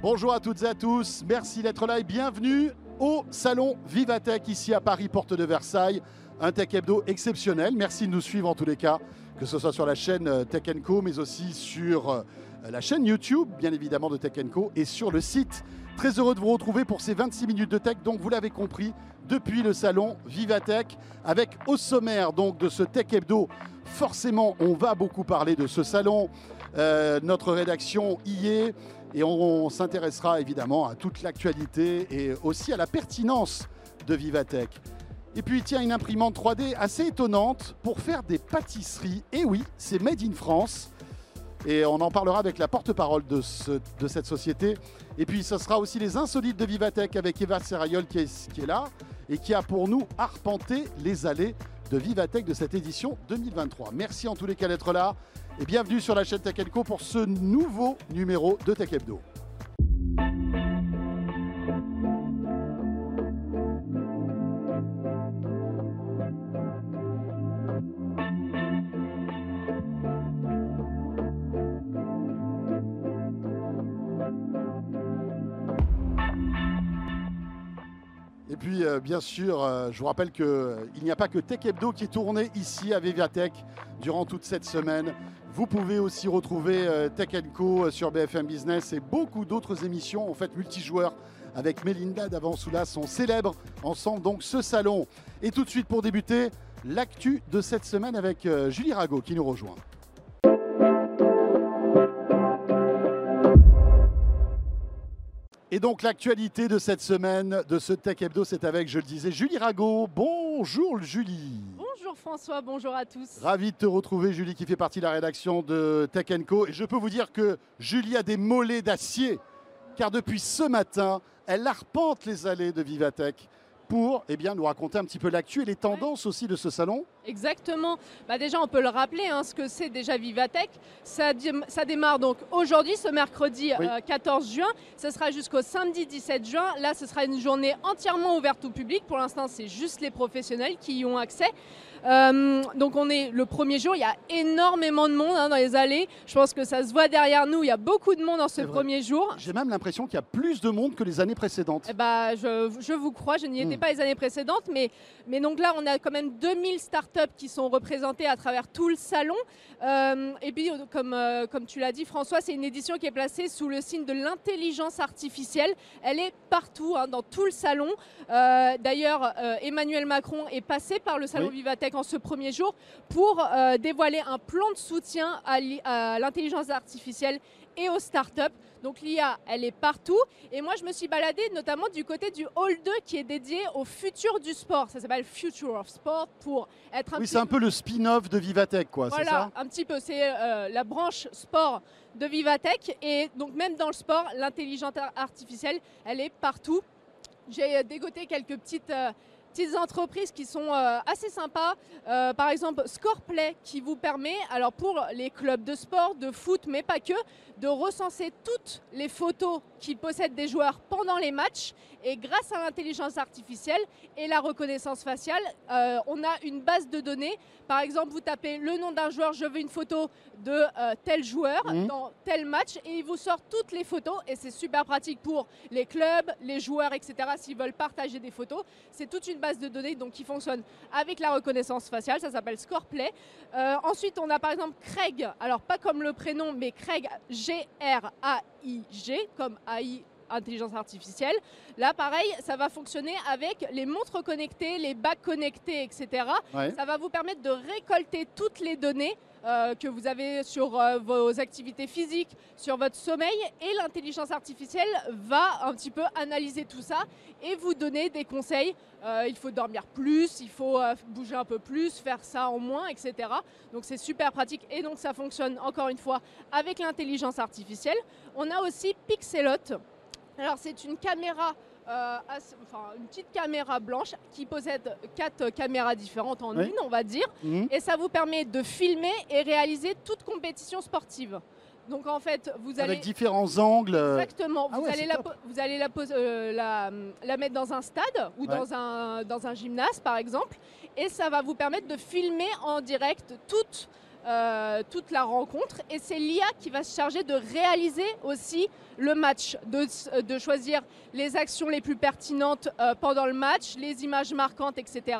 Bonjour à toutes et à tous, merci d'être là et bienvenue au salon Vivatech ici à Paris, porte de Versailles. Un Tech Hebdo exceptionnel. Merci de nous suivre en tous les cas, que ce soit sur la chaîne euh, Tech Co, mais aussi sur euh, la chaîne YouTube, bien évidemment, de Tech Co, et sur le site. Très heureux de vous retrouver pour ces 26 minutes de tech. Donc, vous l'avez compris, depuis le salon Vivatech, avec au sommaire donc de ce Tech Hebdo. Forcément, on va beaucoup parler de ce salon. Euh, notre rédaction y est. Et on, s'intéressera évidemment à toute l'actualité et aussi à la pertinence de Vivatech. Et puis, tiens, une imprimante 3D assez étonnante pour faire des pâtisseries. Et oui, c'est Made in France. Et on en parlera avec la porte-parole de, cette société. Et puis, ce sera aussi les insolites de Vivatech avec Eva Serrayol qui est là et qui a pour nous arpenté les allées de Vivatech de cette édition 2023. Merci en tous les cas d'être là et bienvenue sur la chaîne Tech pour ce nouveau numéro de Tech. Bien sûr, euh, je vous rappelle qu'il euh, n'y a pas que Tech Hebdo qui est tourné ici à Vivatech durant toute cette semaine. Vous pouvez aussi retrouver euh, Tech Co sur BFM Business et beaucoup d'autres émissions, en fait multijoueurs avec Melinda Davansoula sont célèbres ensemble donc ce salon. Et tout de suite pour débuter, l'actu de cette semaine avec Julie Rago qui nous rejoint. Et donc l'actualité de cette semaine de ce Tech Hebdo, c'est avec, je le disais, Julie Rago. Bonjour Julie. François, bonjour à tous. Ravi de te retrouver Julie qui fait partie de la rédaction de Tech Co. Et je peux vous dire que Julie a des mollets d'acier car depuis ce matin, elle arpente les allées de Vivatech pour eh bien, nous raconter un petit peu l'actu et les tendances aussi de ce salon. Exactement. Bah déjà, on peut le rappeler, hein, ce que c'est déjà Vivatech. Ça, ça démarre donc aujourd'hui, ce mercredi 14 euh, juin. Ce sera jusqu'au samedi 17 juin. Là, ce sera une journée entièrement ouverte au public. Pour l'instant, c'est juste les professionnels qui y ont accès. Euh, donc on est le premier jour, il y a énormément de monde hein, dans les allées. Je pense que ça se voit derrière nous, il y a beaucoup de monde dans ce premier jour. J'ai même l'impression qu'il y a plus de monde que les années précédentes. Eh bah, je, vous crois, je n'y étais hmm. pas les années précédentes, mais, mais donc là on a quand même 2000 startups qui sont représentées à travers tout le salon. Euh, et puis comme, euh, comme tu l'as dit François, c'est une édition qui est placée sous le signe de l'intelligence artificielle. Elle est partout, hein, dans tout le salon. D'ailleurs, Emmanuel Macron est passé par le salon Vivatech en ce premier jour pour euh, dévoiler un plan de soutien à l'intelligence artificielle et aux startups. Donc l'IA, elle est partout. Et moi, je me suis baladée notamment du côté du Hall 2 qui est dédié au futur du sport. Ça s'appelle Future of Sport pour être un Oui, c'est un peu le spin-off de Vivatech, quoi. Voilà, ça? un petit peu. C'est euh, la branche sport de Vivatech. Et donc même dans le sport, l'intelligence artificielle, elle est partout. J'ai dégoté quelques petites petites entreprises qui sont euh, assez sympas. Euh, par exemple, Scoreplay qui vous permet, alors pour les clubs de sport, de foot, mais pas que, de recenser toutes les photos qu'ils possèdent des joueurs pendant les matchs. Et grâce à l'intelligence artificielle et la reconnaissance faciale, euh, on a une base de données. Par exemple, vous tapez le nom d'un joueur, je veux une photo de tel joueur mmh. dans tel match, et il vous sort toutes les photos. Et c'est super pratique pour les clubs, les joueurs, etc. S'ils veulent partager des photos, c'est toute une base de données donc, qui fonctionne avec la reconnaissance faciale, ça s'appelle Scoreplay. Euh, ensuite, on a par exemple Craig, alors pas comme le prénom, mais Craig G-R-A-I-G, comme AI intelligence artificielle. Là, pareil, ça va fonctionner avec les montres connectées, les bacs connectés, etc. Ça va vous permettre de récolter toutes les données euh, que vous avez sur euh, vos activités physiques, sur votre sommeil, et l'intelligence artificielle va un petit peu analyser tout ça et vous donner des conseils. Euh, il faut dormir plus, il faut bouger un peu plus, faire ça en moins, etc. Donc c'est super pratique et donc ça fonctionne encore une fois avec l'intelligence artificielle. On a aussi Pixelot. Alors c'est une caméra euh, enfin, une petite caméra blanche qui possède quatre caméras différentes en une, on va dire. Mhm. Et ça vous permet de filmer et réaliser toute compétition sportive. Donc en fait, vous allez... Avec différents angles. Euh, Exactement. Ah vous, allez la, vous, allez euh, la, la, mettre dans un stade ou dans, un, dans un gymnase, par exemple. Et ça va vous permettre de filmer en direct toute euh, toute la rencontre et c'est l'IA qui va se charger de réaliser aussi le match, de, de choisir les actions les plus pertinentes euh, pendant le match, les images marquantes, etc.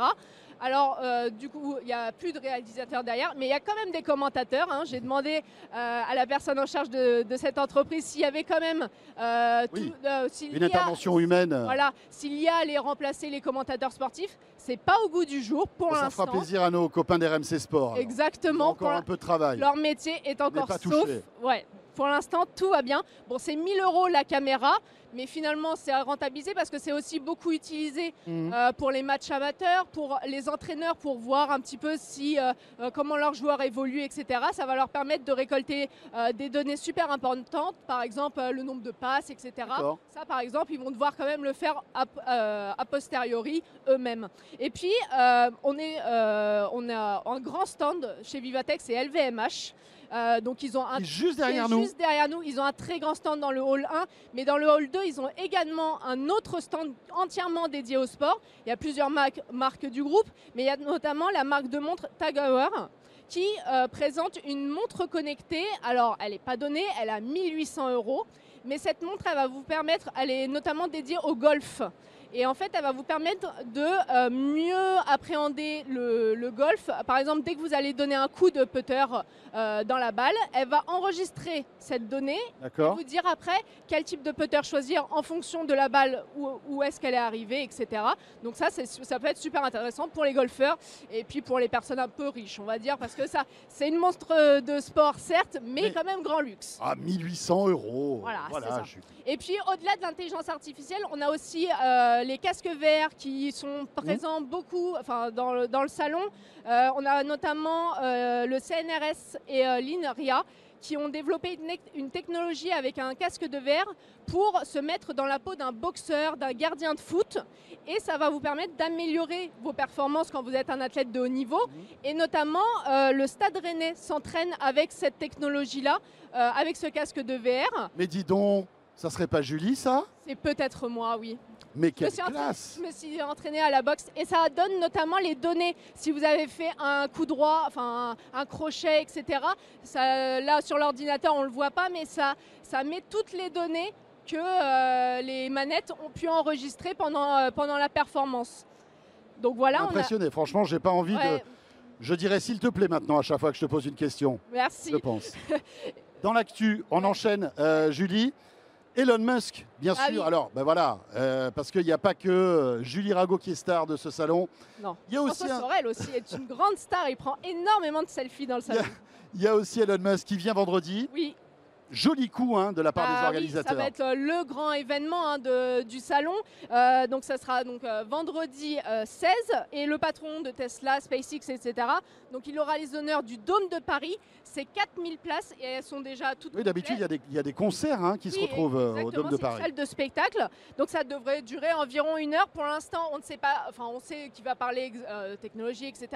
Alors, euh, du coup, il n'y a plus de réalisateurs derrière, mais il y a quand même des commentateurs. hein. J'ai demandé euh, à la personne en charge de, de cette entreprise s'il y avait quand même euh, tout- euh, Une a- intervention humaine. Voilà, s'il y a allé remplacer les commentateurs sportifs, c'est pas au goût du jour pour ça l'instant. fera plaisir à nos copains d'RMC Sport. Exactement. Encore un peu de travail. leur métier est encore pas sauf. touché. Ouais. Pour l'instant, tout va bien. Bon, c'est 1000 euros la caméra, mais finalement, c'est à rentabiliser parce que c'est aussi beaucoup utilisé Mhm. euh, pour les matchs amateurs, pour les entraîneurs, pour voir un petit peu si euh, euh, comment leurs joueurs évoluent, etc. Ça va leur permettre de récolter euh, des données super importantes, par exemple le nombre de passes, etc. Ça, par exemple, ils vont devoir quand même le faire a, posteriori eux-mêmes. Et puis, on, est, on a un grand stand chez Vivatech, c'est LVMH. Euh, donc, ils ont un juste derrière nous. Juste derrière nous, ils ont un très grand stand dans le hall 1, mais dans le hall 2, ils ont également un autre stand entièrement dédié au sport. Il y a plusieurs marques, marques du groupe, mais il y a notamment la marque de montre Tag Heuer qui euh, présente une montre connectée. Alors, elle n'est pas donnée, elle a 1800 euros, mais cette montre, elle va vous permettre, elle est notamment dédiée au golf. Et en fait, elle va vous permettre de euh, mieux appréhender le, le golf. Par exemple, dès que vous allez donner un coup de putter euh, dans la balle, elle va enregistrer cette donnée et vous dire après quel type de putter choisir en fonction de la balle, où, où est-ce qu'elle est arrivée, etc. Donc ça, ça peut être super intéressant pour les golfeurs et puis pour les personnes un peu riches, on va dire, parce que ça, c'est une monstre de sport, certes, mais, Mais- quand même grand luxe. Ah, 1800 euros. Voilà, c'est ça. je Et puis au-delà de l'intelligence artificielle, on a aussi euh, les casques verts qui sont présents beaucoup enfin, dans, le, dans le salon. Euh, on a notamment euh, le CNRS et euh, l'INRIA qui ont développé une, technologie avec un casque de verre pour se mettre dans la peau d'un boxeur, d'un gardien de foot. Et ça va vous permettre d'améliorer vos performances quand vous êtes un athlète de haut niveau. Et notamment, euh, le Stade Rennais s'entraîne avec cette technologie-là, euh, avec ce casque de VR. Mais dis donc, ça serait pas Julie, ça? C'est peut-être moi, oui. Mais Je quelle me, suis classe je me suis entraînée à la boxe et ça donne notamment les données. Si vous avez fait un coup droit, enfin un, un crochet, etc. Ça, là sur l'ordinateur on le voit pas, mais ça, ça met toutes les données que euh, les manettes ont pu enregistrer pendant, euh, pendant la performance. Donc voilà, on a. Impressionné. Franchement, j'ai pas envie Ouais, de. Je dirais s'il te plaît maintenant à chaque fois que je te pose une question. merci. Je pense. Dans l'actu, on enchaîne, euh, Julie. Elon Musk, bien Ah sûr. oui. Alors, ben voilà, euh, parce qu'il n'y a pas que euh, Julie Rago qui est star de ce salon. Non. Il y a aussi François un, Sorel aussi est une grande star. Il prend énormément de selfies dans le Il y a- salon. il y a aussi Elon Musk qui vient vendredi. Oui, Joli coup hein, de la part Ah des oui, organisateurs. ça va être euh, le grand événement hein, de- du salon. Euh, donc ça sera donc euh, vendredi euh, 16 et le patron de Tesla, SpaceX, etc. Donc il aura les honneurs du Dôme de Paris. C'est 4000 places et elles sont déjà toutes. Oui, d'habitude, il y a des- il y, a des concerts hein, qui se retrouvent au Dôme de c'est une Paris. salle de spectacle. Donc ça devrait durer environ une heure. Pour l'instant, on ne sait pas, enfin on sait qu'il va parler technologie, etc.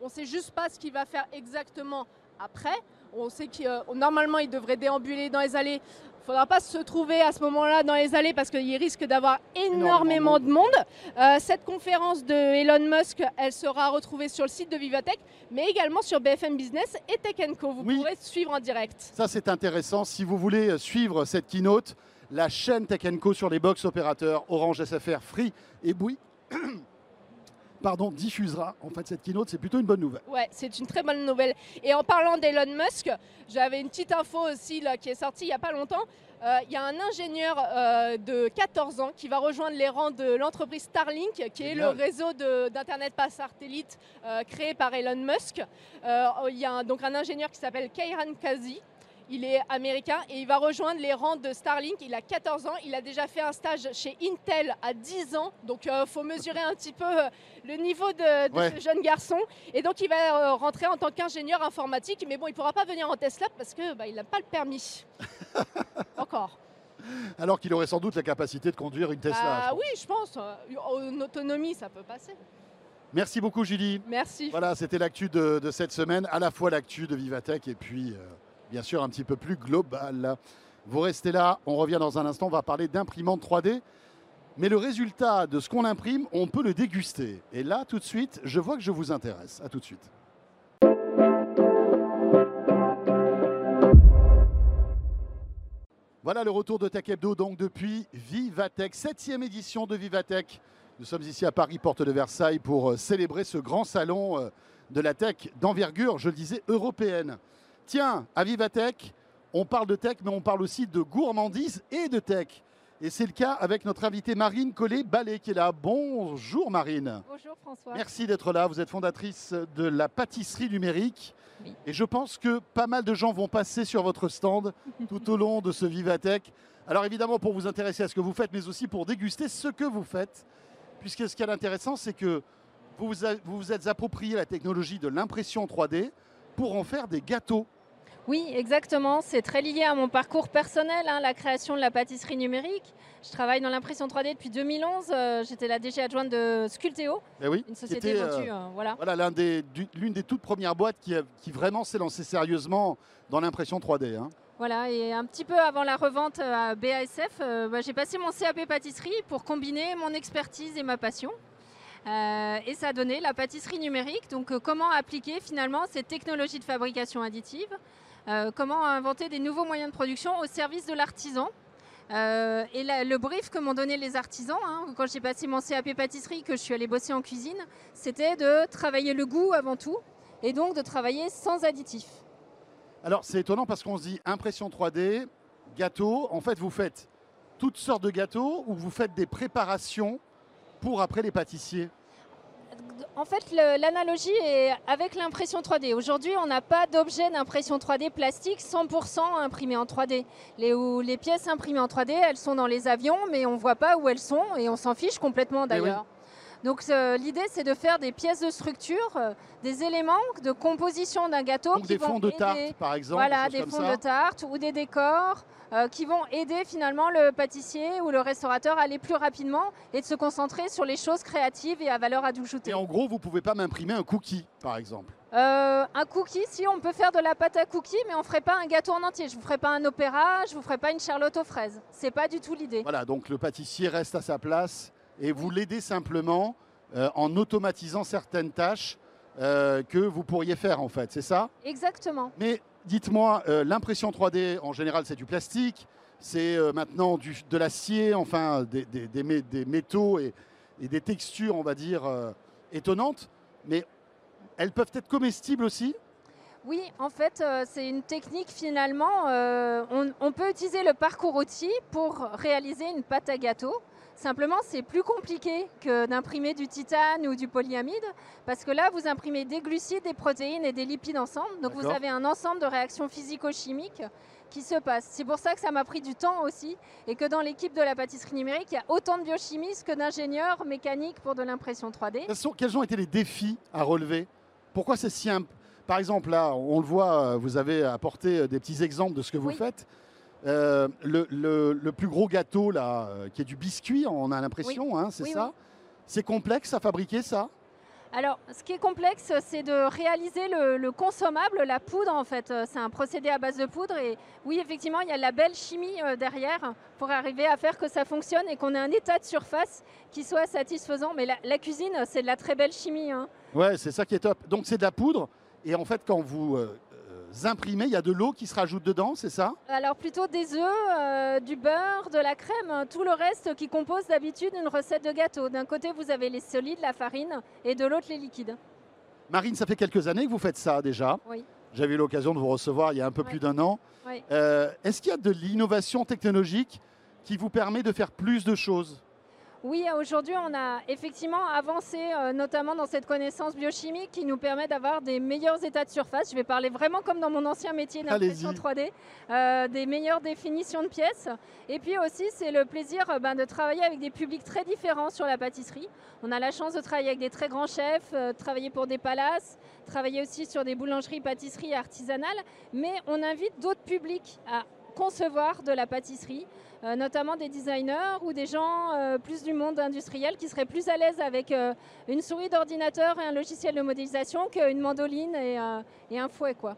On ne sait juste pas ce qu'il va faire exactement après. On sait que euh, normalement il devrait déambuler dans les allées. Il ne faudra pas se trouver à ce moment-là dans les allées parce qu'il risque d'avoir énormément de monde. Euh, cette conférence de Elon Musk, elle sera retrouvée sur le site de Vivatech, mais également sur BFM Business et Tech Co. Vous Oui. pourrez suivre en direct. Ça, c'est intéressant. Si vous voulez euh, suivre cette keynote, la chaîne Tech Co sur les box opérateurs Orange SFR, Free et Bouygues pardon, diffusera en fait cette keynote. C'est plutôt une bonne nouvelle. Ouais, c'est une très bonne nouvelle. Et en parlant d'Elon Musk, j'avais une petite info aussi là, qui est sortie il n'y a pas longtemps. Euh, Il y a un ingénieur euh, de 14 ans qui va rejoindre les rangs de l'entreprise Starlink, qui est le réseau d'Internet par satellite euh, créé par Elon Musk. Il y a un- donc un ingénieur qui s'appelle Kairan Kazi. Il est américain et il va rejoindre les rangs de Starlink. Il a 14 ans. Il a déjà fait un stage chez Intel à 10 ans. Donc il faut mesurer un petit peu euh, le niveau de, de Ouais. ce jeune garçon. Et donc il va euh, rentrer en tant qu'ingénieur informatique. Mais bon, il ne pourra pas venir en Tesla parce qu'il bah, il n'a pas le permis. Encore. Alors qu'il aurait sans doute la capacité de conduire une Tesla. Ah oui, je pense. euh, En autonomie, ça peut passer. Merci beaucoup, Julie. Merci. Voilà, c'était l'actu de, de cette semaine, à la fois l'actu de Vivatech et puis, euh, bien sûr un petit peu plus global. Vous restez là, on revient dans un instant, on va parler d'imprimante 3D. Mais le résultat de ce qu'on imprime, on peut le déguster. Et là, tout de suite, je vois que je vous intéresse. À tout de suite. Voilà le retour de Tech Hebdo, donc depuis Vivatech, septième édition de Vivatech. Nous sommes ici à Paris, porte de Versailles, pour euh, célébrer ce grand salon euh, de la tech d'envergure, je le disais, européenne. Tiens, à Vivatech, on parle de tech, mais on parle aussi de gourmandise et de tech. Et c'est le cas avec notre invitée Marine Collet-Ballet qui est là. Bonjour Marine. Bonjour François. Merci d'être là. Vous êtes fondatrice de la pâtisserie numérique. Oui. Et je pense que pas mal de gens vont passer sur votre stand tout au long de ce Vivatech. Alors évidemment pour vous intéresser à ce que vous faites, mais aussi pour déguster ce que vous faites. Puisque ce qui est intéressant, c'est que vous vous, a- vous vous êtes approprié la technologie de l'impression 3D pour en faire des gâteaux. Oui, exactement. C'est très lié à mon parcours personnel, hein, la création de la pâtisserie numérique. Je travaille dans l'impression 3D depuis 2011. euh, J'étais la DG adjointe de Sculteo, Eh oui, une société était, euh, vendue. euh, voilà. des- l'une des toutes premières boîtes qui, a- qui vraiment s'est lancée sérieusement dans l'impression 3D. hein. voilà. Et un petit peu avant la revente à BASF, euh, bah, j'ai passé mon CAP pâtisserie pour combiner mon expertise et ma passion. Euh, et ça a donné la pâtisserie numérique. Donc, euh, comment appliquer finalement ces technologies de fabrication additive? Euh, Comment inventer des nouveaux moyens de production au service de l'artisan Euh, et le brief que m'ont donné les artisans, hein, quand j'ai passé mon CAP pâtisserie, que je suis allée bosser en cuisine, c'était de travailler le goût avant tout, et donc de travailler sans additifs. Alors c'est étonnant parce qu'on se dit impression 3D, gâteau. En fait, vous faites toutes sortes de gâteaux ou vous faites des préparations pour après les pâtissiers? En fait, l'analogie est avec l'impression 3D. Aujourd'hui, on n'a pas d'objet d'impression 3D plastique 100% imprimé en 3D. Les, où les pièces imprimées en 3D, elles sont dans les avions, mais on ne voit pas où elles sont et on s'en fiche complètement Eh oui. d'ailleurs. Donc euh, l'idée, c'est de faire des pièces de structure, euh, des éléments de composition d'un gâteau Donc qui des vont fonds de aider- tarte par exemple. Voilà, des fonds ça. de tarte ou des décors euh, qui vont aider finalement le pâtissier ou le restaurateur à aller plus rapidement et de se concentrer sur les choses créatives et à valeur ajoutée. Et en gros, vous pouvez pas m'imprimer un cookie par exemple. Euh, un cookie, si on peut faire de la pâte à cookie, mais on ne ferait pas un gâteau en entier. Je vous ferai pas un opéra, je vous ferai pas une charlotte aux fraises. C'est pas du tout l'idée. Voilà, donc le pâtissier reste à sa place et vous l'aidez simplement euh, en automatisant certaines tâches euh, que vous pourriez faire en fait, c'est ça? Exactement. Mais dites-moi, euh, l'impression 3D, en général, c'est du plastique, c'est euh, maintenant de l'acier, enfin des, des- des mé- des métaux et, des textures, on va dire, euh, étonnantes. Mais elles peuvent être comestibles aussi? Oui, en fait, c'est une technique finalement. on peut utiliser le parcours outil pour réaliser une pâte à gâteau. Simplement, c'est plus compliqué que d'imprimer du titane ou du polyamide, parce que là, vous imprimez des glucides, des protéines et des lipides ensemble. Donc, vous avez un ensemble de réactions physico-chimiques qui se passent. C'est pour ça que ça m'a pris du temps aussi, et que dans l'équipe de la pâtisserie numérique, il y a autant de biochimistes que d'ingénieurs mécaniques pour de l'impression 3D. quels, sont- quels ont été les défis à relever? Pourquoi c'est si imp- Par exemple, là, on le voit, euh, vous avez apporté euh, des petits exemples de ce que vous Oui. faites. Euh, le, le- le plus gros gâteau, là, euh, qui est du biscuit, on a l'impression, hein, c'est Oui, ça C'est complexe à fabriquer, ça? Alors, ce qui est complexe, c'est de réaliser le, le consommable, la poudre en fait. Euh, C'est un procédé à base de poudre et oui, effectivement, il y a de la belle chimie derrière pour arriver à faire que ça fonctionne et qu'on ait un état de surface qui soit satisfaisant. Mais la, la cuisine, c'est de la très belle chimie. hein. Ouais, c'est ça qui est top. Donc c'est de la poudre. Et en fait, quand vous euh, imprimez, il y a de l'eau qui se rajoute dedans, c'est ça? Alors plutôt des œufs, euh, du beurre, de la crème, hein, tout le reste qui compose d'habitude une recette de gâteau. D'un côté, vous avez les solides, la farine, et de l'autre, les liquides. Marine, ça fait quelques années que vous faites ça déjà. Oui. J'avais eu l'occasion de vous recevoir il y a un peu plus d'un an. Oui. Euh, Est-ce qu'il y a de l'innovation technologique qui vous permet de faire plus de choses? Oui, aujourd'hui, on a effectivement avancé, euh, notamment dans cette connaissance biochimique qui nous permet d'avoir des meilleurs états de surface. Je vais parler vraiment comme dans mon ancien métier d'impression Allez-y. 3D, euh, des meilleures définitions de pièces. Et puis aussi, c'est le plaisir euh, ben, de travailler avec des publics très différents sur la pâtisserie. On a la chance de travailler avec des très grands chefs, travailler pour des palaces, travailler aussi sur des boulangeries, pâtisseries artisanales, mais on invite d'autres publics à concevoir de la pâtisserie, euh, notamment des designers ou des gens euh, plus du monde industriel qui seraient plus à l'aise avec euh, une souris d'ordinateur et un logiciel de modélisation qu'une mandoline et, et un fouet. Quoi.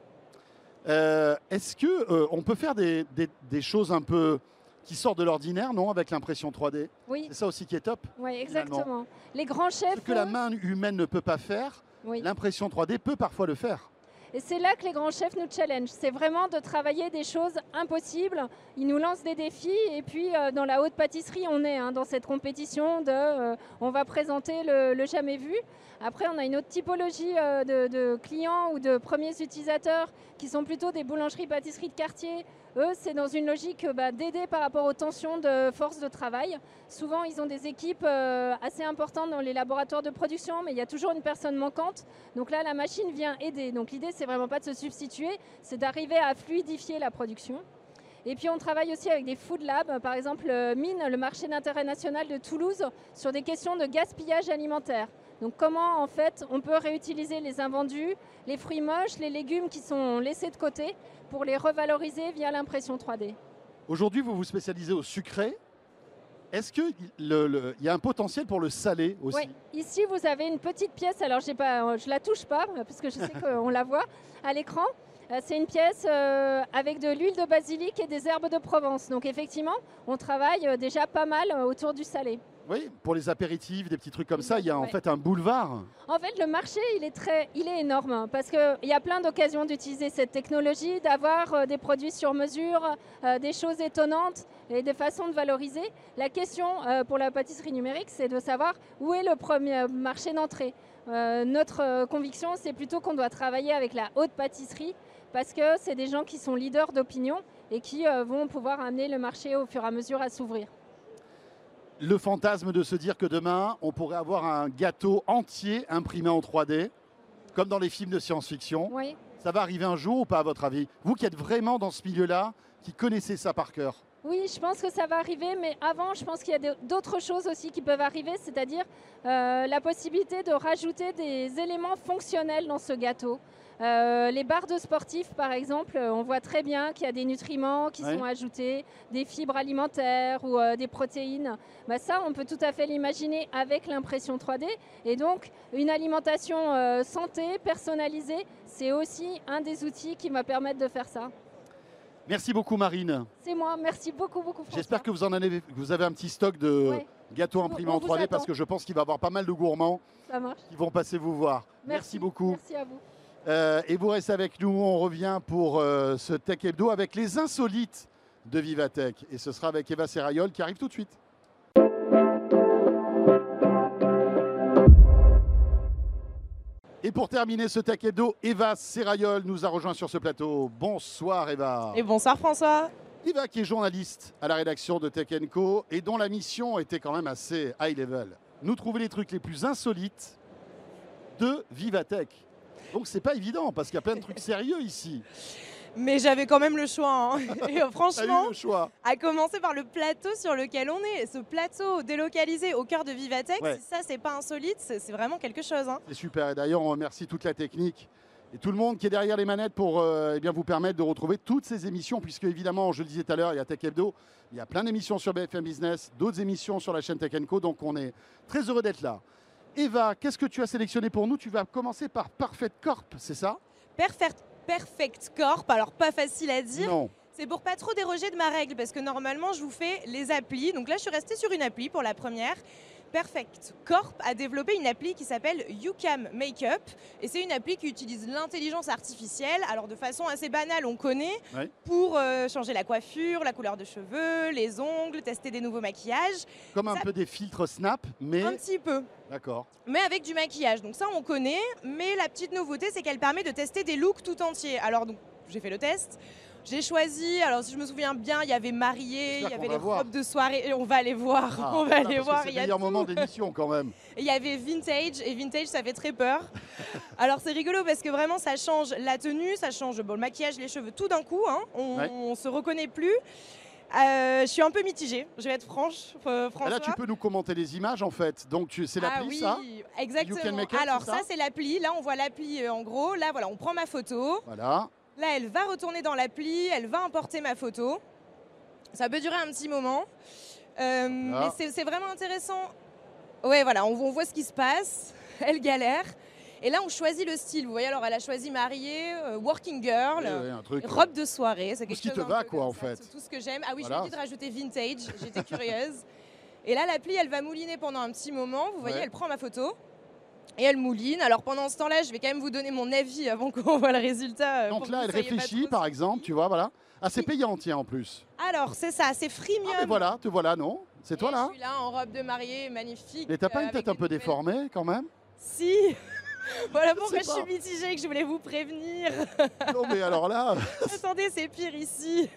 Est-ce que on peut faire des, des- des choses un peu qui sortent de l'ordinaire, non, avec l'impression 3D Oui, C'est ça aussi qui est top. oui finalement. exactement. Les grands chefs. Ce que la main humaine ne peut pas faire, oui. l'impression 3D peut parfois le faire. Et c'est là que les grands chefs nous challenge. C'est vraiment de travailler des choses impossibles. Ils nous lancent des défis. Et puis, euh, dans la haute pâtisserie, on est hein, dans cette compétition de euh, on va présenter le, jamais vu. Après, on a une autre typologie euh, de, de, clients ou de premiers utilisateurs qui sont plutôt des boulangeries-pâtisseries de quartier eux, c'est dans une logique bah, d'aider par rapport aux tensions de force de travail. Souvent, ils ont des équipes euh, assez importantes dans les laboratoires de production, mais il y a toujours une personne manquante. Donc là, la machine vient aider. Donc l'idée, c'est vraiment pas de se substituer, c'est d'arriver à fluidifier la production. Et puis on travaille aussi avec des food labs, par exemple euh, Mine, le marché d'intérêt national de Toulouse, sur des questions de gaspillage alimentaire. Donc comment en fait on peut réutiliser les invendus, les fruits moches, les légumes qui sont laissés de côté pour les revaloriser via l'impression 3D. Aujourd'hui, vous vous spécialisez au sucré. Est-ce qu'il y a un potentiel pour le salé aussi? Oui, ici vous avez une petite pièce, alors pas, je ne la touche pas parce que je sais qu'on la voit à l'écran. Euh, c'est une pièce euh, avec de l'huile de basilic et des herbes de Provence. Donc effectivement, on travaille euh, déjà pas mal autour du salé. Oui, pour les apéritifs, des petits trucs comme ça, il y a en fait un boulevard. En fait, le marché, il est, très, il est énorme hein, parce qu'il y a plein d'occasions d'utiliser cette technologie, d'avoir euh, des produits sur mesure, euh, des choses étonnantes et des façons de valoriser. La question euh, pour la pâtisserie numérique, c'est de savoir où est le premier marché d'entrée. notre conviction, c'est plutôt qu'on doit travailler avec la haute pâtisserie parce que c'est des gens qui sont leaders d'opinion et qui vont pouvoir amener le marché au fur et à mesure à s'ouvrir le fantasme de se dire que demain, on pourrait avoir un gâteau entier imprimé en 3D, comme dans les films de science-fiction. Oui. Ça va arriver un jour ou pas, à votre avis? Vous qui êtes vraiment dans ce milieu-là, qui connaissez ça par cœur oui, je pense que ça va arriver, mais avant, je pense qu'il y a d'autres choses aussi qui peuvent arriver, c'est-à-dire euh, la possibilité de rajouter des éléments fonctionnels dans ce gâteau. Euh, les barres de sportifs, par exemple, euh, on voit très bien qu'il y a des nutriments qui sont ajoutés, des fibres alimentaires ou des protéines. Bah, ça, on peut tout à fait l'imaginer avec l'impression 3D. Et donc, une alimentation santé, personnalisée, c'est aussi un des outils qui va permettre de faire ça. Merci beaucoup Marine. C'est moi, merci beaucoup beaucoup. J'espère que vous en avez, vous avez un petit stock de gâteaux imprimés en 3D parce que je pense qu'il va y avoir pas mal de gourmands qui vont passer vous voir. Merci, beaucoup. Merci à vous. Euh, et vous restez avec nous, on revient pour euh, ce Tech Hebdo avec les insolites de Vivatech. Et ce sera avec Eva Serrayol qui arrive tout de suite. Et pour terminer ce Tech Hebdo, Eva Serrayol nous a rejoint sur ce plateau. Bonsoir Eva. Et bonsoir François. Eva qui est journaliste à la rédaction de Tech Co et dont la mission était quand même assez high level. Nous trouver les trucs les plus insolites de Vivatech. Donc c'est pas évident parce qu'il y a plein de trucs sérieux ici mais j'avais quand même le choix. Hein. Et euh, franchement, le choix. à commencer par le plateau sur lequel on est, ce plateau délocalisé au cœur de Vivatech, si ça c'est pas insolite, c'est vraiment quelque chose. Hein. C'est super. Et d'ailleurs, on remercie toute la technique et tout le monde qui est derrière les manettes pour euh, eh bien, vous permettre de retrouver toutes ces émissions, puisque évidemment, je le disais tout à l'heure, il y a Tech Hebdo, il y a plein d'émissions sur BFM Business, d'autres émissions sur la chaîne Tech Co, donc on est très heureux d'être là. Eva, qu'est-ce que tu as sélectionné pour nous? Tu vas commencer par Perfect Corp, c'est ça? Perfect Perfect Corp. Alors pas facile à dire. Non. C'est pour pas trop déroger de ma règle parce que normalement je vous fais les applis. Donc là je suis restée sur une appli pour la première. Perfect Corp a développé une appli qui s'appelle YouCam Makeup et c'est une appli qui utilise l'intelligence artificielle. Alors de façon assez banale, on connaît pour euh, changer la coiffure, la couleur de cheveux, les ongles, tester des nouveaux maquillages. Comme un peu des filtres Snap, mais un petit peu. D'accord. Mais avec du maquillage. Donc ça on connaît, mais la petite nouveauté c'est qu'elle permet de tester des looks tout entiers. Alors donc j'ai fait le test. J'ai choisi, alors si je me souviens bien, il y avait marié, il y avait les robes de soirée, et on va aller voir, ah, on va aller voir. C'est le meilleur moment d'émission quand même. Il y avait vintage, et vintage ça fait très peur. alors c'est rigolo parce que vraiment ça change la tenue, ça change bon, le maquillage, les cheveux, tout d'un coup, hein. on, ne se reconnaît plus. Euh, je suis un peu mitigée, je vais être franche, euh. Là, tu peux nous commenter les images en fait. Donc, c'est l'appli, ah, oui, exactement. Alors, ça, c'est l'appli. Là, on voit l'appli euh, en gros. Là, voilà, on prend ma photo. Voilà. Là, elle va retourner dans l'appli, elle va importer ma photo. Ça peut durer un petit moment. Euh, mais c'est vraiment intéressant. Ouais, voilà, on, voit ce qui se passe. Elle galère. Et là, on choisit le style. Vous voyez, alors elle a choisi mariée, euh, working girl, robe de soirée. C'est quelque tout ce qui te va, quoi, en fait. Tout ce que j'aime. Ah oui, j'ai envie de rajouter vintage. J'étais curieuse. Et là, l'appli, elle va mouliner pendant un petit moment. Vous voyez, elle prend ma photo. Et elle mouline. Alors pendant ce temps-là, je vais quand même vous donner mon avis avant qu'on voit le résultat. euh, Donc là, elle réfléchit, par exemple, tu vois, voilà. Ah, c'est payant, tiens, en plus. Alors c'est ça, c'est freemium. Ah, mais voilà, te voilà, non C'est toi là Je suis là en robe de mariée, magnifique. Mais t'as pas euh, une tête un peu nouvelles- déformée, quand même Si. voilà pourquoi je suis mitigée et que je voulais vous prévenir. Non, mais alors là, Attendez, c'est pire ici.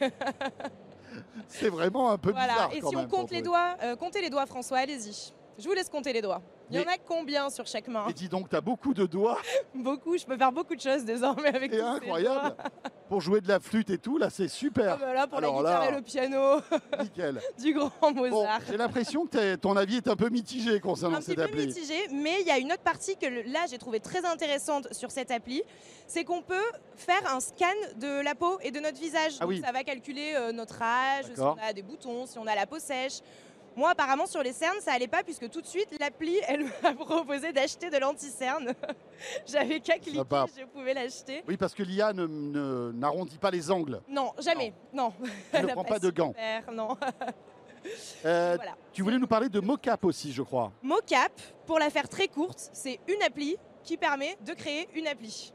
c'est vraiment un peu Voilà. bizarre, Et quand si même, on compte les doigts, euh, comptez les doigts, François, allez-y. Je vous laisse compter les doigts. Il y en a combien sur chaque main? Et dis donc, t'as beaucoup de doigts, Beaucoup. Je peux faire beaucoup de choses désormais avec c'est tous ces incroyable. Pour jouer de la flûte et tout, là, c'est super. Ah bah là, pour Alors la guitare là- et le piano, Nickel. du grand Bon, Mozart. j'ai l'impression que ton avis est un peu mitigé concernant un petit cette peu appli. mitigé, mais il y a une autre partie que là j'ai trouvé très intéressante sur cette appli, c'est qu'on peut faire un scan de la peau et de notre visage. Ah Donc oui. ça va calculer euh, notre âge, si on a des boutons, si on a la peau sèche. Moi apparemment sur les cernes ça allait pas puisque tout de suite l'appli elle m'a proposé d'acheter de l'anti-cerne. J'avais qu'à cliquer, Sympa. je pouvais l'acheter. Oui, parce que l'IA ne- ne- n'arrondit pas les angles. Non, jamais, non. Elle ne Elle a prend pas de gants. super, non. Euh, voilà. tu voulais nous parler de mocap aussi, je crois. Mocap, pour la faire très courte, c'est une appli qui permet de créer une appli.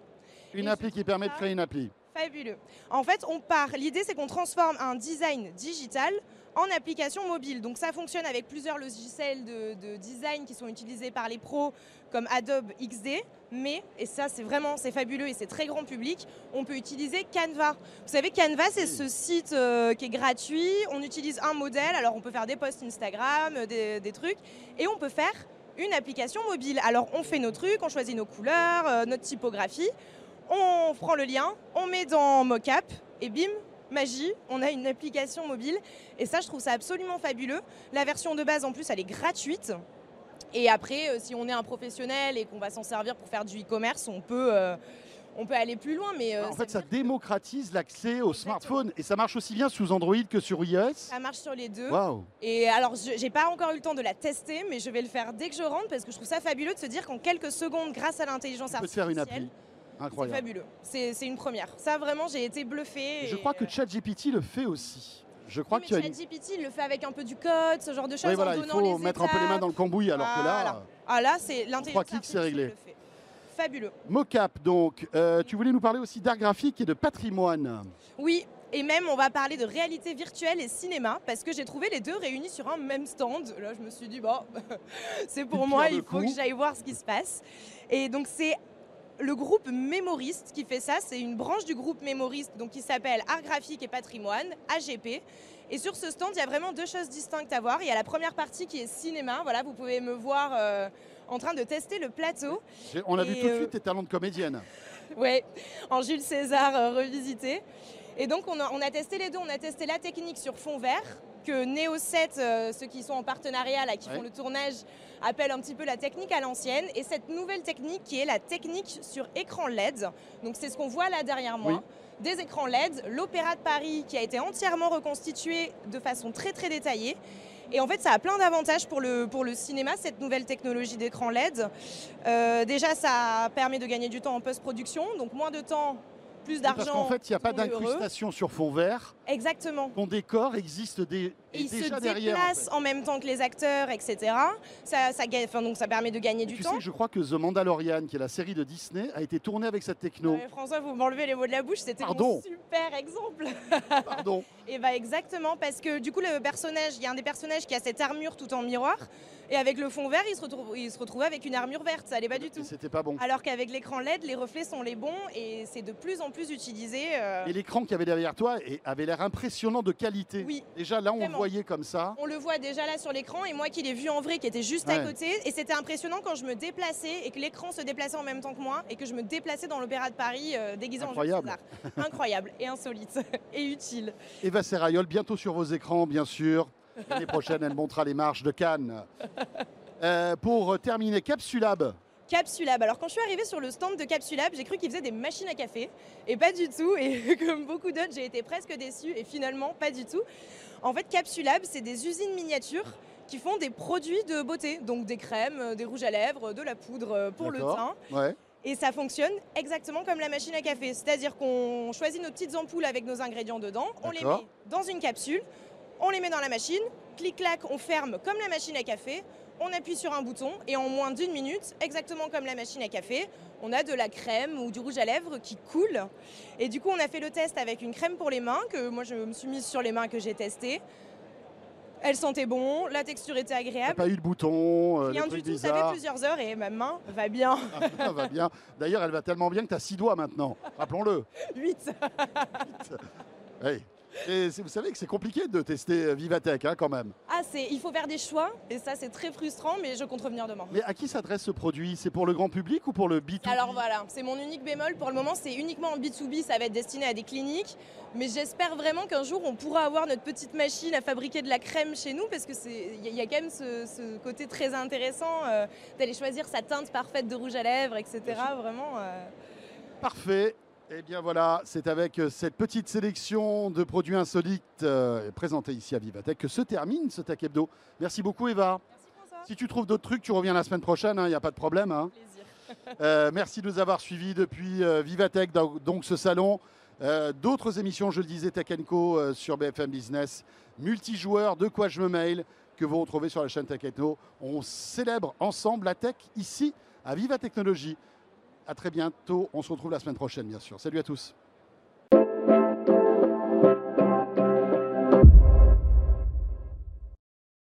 Une Et appli qui permet de créer une appli. Fabuleux. En fait, on part. L'idée, c'est qu'on transforme un design digital en application mobile. Donc, ça fonctionne avec plusieurs logiciels de, de design qui sont utilisés par les pros, comme Adobe XD. Mais, et ça, c'est vraiment, c'est fabuleux et c'est très grand public. On peut utiliser Canva. Vous savez, Canva, c'est ce site euh, qui est gratuit. On utilise un modèle. Alors, on peut faire des posts Instagram, euh, des, des trucs, et on peut faire une application mobile. Alors, on fait nos trucs, on choisit nos couleurs, euh, notre typographie on prend le lien, on met dans Mocap et bim, magie, on a une application mobile. Et ça, je trouve ça absolument fabuleux. La version de base, en plus, elle est gratuite. Et après, euh, si on est un professionnel et qu'on va s'en servir pour faire du e-commerce, on peut, euh, on peut aller plus loin. Mais euh, en ça fait, ça que démocratise l'accès au smartphone et ça marche aussi bien sous Android que sur iOS. ça marche sur les deux. Waouh Et alors, je- j'ai pas encore eu le temps de la tester, mais je vais le faire dès que je rentre parce que je trouve ça fabuleux de se dire qu'en quelques secondes, grâce à l'intelligence te faire artificielle, une appli. C'est Incroyable. fabuleux. C'est c'est une première. Ça, vraiment, j'ai été bluffée. Et je crois que euh, ChatGPT le fait aussi. Je crois Oui, mais une... ChatGPT, il le fait avec un peu du code, ce genre de choses. Oui, voilà, en il faut les mettre un peu les mains dans le cambouis, alors que là. Ah là, c'est l'intelligence clics, c'est réglé. Fabuleux. mocap donc. Euh, tu voulais nous parler aussi d'art graphique et de patrimoine. Oui, et même on va parler de réalité virtuelle et cinéma parce que j'ai trouvé les deux réunis sur un même stand. Là, je me suis dit, bon, c'est pour moi, il faut que j'aille voir ce qui se passe. Et donc, c'est le groupe Mémoriste qui fait ça. C'est une branche du groupe Mémoriste donc, qui s'appelle Art graphique et patrimoine, AGP. Et sur ce stand, il y a vraiment deux choses distinctes à voir. Il y a la première partie qui est cinéma. Voilà, vous pouvez me voir euh, en train de tester le plateau. On a vu tout de euh, suite tes talents de comédienne. Ouais, en Jules César euh, revisité. Et donc on a, on a testé les deux, on a testé la technique sur fond vert, que Neo 7, euh, ceux qui sont en partenariat, là, qui Ouais. font le tournage, appellent un petit peu la technique à l'ancienne. Et cette nouvelle technique qui est la technique sur écran LED, donc c'est ce qu'on voit là derrière moi. Oui. Des écrans LED, l'Opéra de Paris qui a été entièrement reconstitué de façon très très détaillée. Et en fait, ça a plein d'avantages pour le, pour le cinéma, cette nouvelle technologie d'écran LED. Euh, déjà, ça permet de gagner du temps en post-production, donc moins de temps, plus Parce d'argent. qu'en fait, il n'y a pas d'incrustation sur fond vert. Exactement. Ton décor existe des, Et est il se derrière. en fait. en, même temps que les acteurs, etc. Ça, ça, gagne- enfin, donc ça permet de gagner Et du tu temps. sais que je crois que The Mandalorian, qui est la série de Disney, a été tournée avec cette techno. François, vous m'enlevez les mots de la bouche, c'était mon super exemple. Pardon. Et bah exactement, parce que du coup le personnage, il y a un des personnages qui a cette armure tout en miroir, et avec le fond vert, il se retrouve, il se retrouve avec une armure verte, ça allait pas du tout. C'était pas bon. Alors qu'avec l'écran LED, les reflets sont les bons et c'est de plus en plus utilisé. euh, Et l'écran qu'il y avait derrière toi avait l'air impressionnant de qualité. Oui, Déjà là, on le comme ça. On le voit déjà là sur l'écran et moi qui l'ai vu en vrai qui était juste Ouais. à côté et c'était impressionnant quand je me déplaçais et que l'écran se déplaçait en même temps que moi et que je me déplaçais dans l'Opéra de Paris euh, déguisé en Jules Incroyable. Incroyable et insolite et utile. Eva Serrayol, bientôt sur vos écrans, bien sûr. L'année prochaine, elle montera les marches de Cannes. Euh, pour terminer, Capsulab. Capsulab. Alors quand je suis arrivée sur le stand de Capsulab, j'ai cru qu'ils faisaient des machines à café et pas du tout. Et comme beaucoup d'autres, j'ai été presque déçue et finalement pas du tout. En fait, Capsulab, c'est des usines miniatures qui font des produits de beauté, donc des crèmes, euh, des rouges à lèvres, de la poudre euh, pour le teint. Ouais. Et ça fonctionne exactement comme la machine à café. C'est-à-dire qu'on choisit nos petites ampoules avec nos ingrédients dedans, on les met dans une capsule, on les met dans la machine, clic-clac, on ferme comme la machine à café, on appuie sur un bouton et en moins d'une minute, exactement comme la machine à café, on a de la crème ou du rouge à lèvres qui coule. Et du coup, on a fait le test avec une crème pour les mains que moi je me suis mise sur les mains que j'ai testé. Elle sentait bon, la texture était agréable. pas eu de bouton, euh, Rien du tout, ça fait plusieurs heures et ma main va bien. Ça va bien. D'ailleurs, elle va tellement bien que tu as six doigts maintenant. Rappelons-le. 8. Hey. Et vous savez que c'est compliqué de tester Vivatech hein, quand même. Ah, c'est, il faut faire des choix et ça c'est très frustrant, mais je compte revenir demain. Mais à qui s'adresse ce produit? C'est pour le grand public ou pour le B2B Alors voilà, c'est mon unique bémol. Pour le moment, c'est uniquement en B2B, ça va être destiné à des cliniques. Mais j'espère vraiment qu'un jour, on pourra avoir notre petite machine à fabriquer de la crème chez nous parce que il y, a- il y a quand même ce, ce côté très intéressant euh, d'aller choisir sa teinte parfaite de rouge à lèvres, etc. Vraiment. euh, Parfait. Et bien voilà, c'est avec euh, cette petite sélection de produits insolites euh, présentés ici à Vivatech que se termine ce Tech Hebdo. Merci beaucoup Eva. Merci François. Si tu trouves d'autres trucs, tu reviens la semaine prochaine, il n'y a pas de problème. hein. Euh, merci de nous avoir suivis depuis euh, Vivatech, donc ce salon. Euh, D'autres émissions, je le disais, Tech Co euh, sur BFM Business, multijoueurs, de quoi je me mail, que vous retrouvez sur la chaîne Tech. On célèbre ensemble la tech ici à Viva Technologie. À très bientôt. On se retrouve la semaine prochaine, bien sûr. Salut à tous.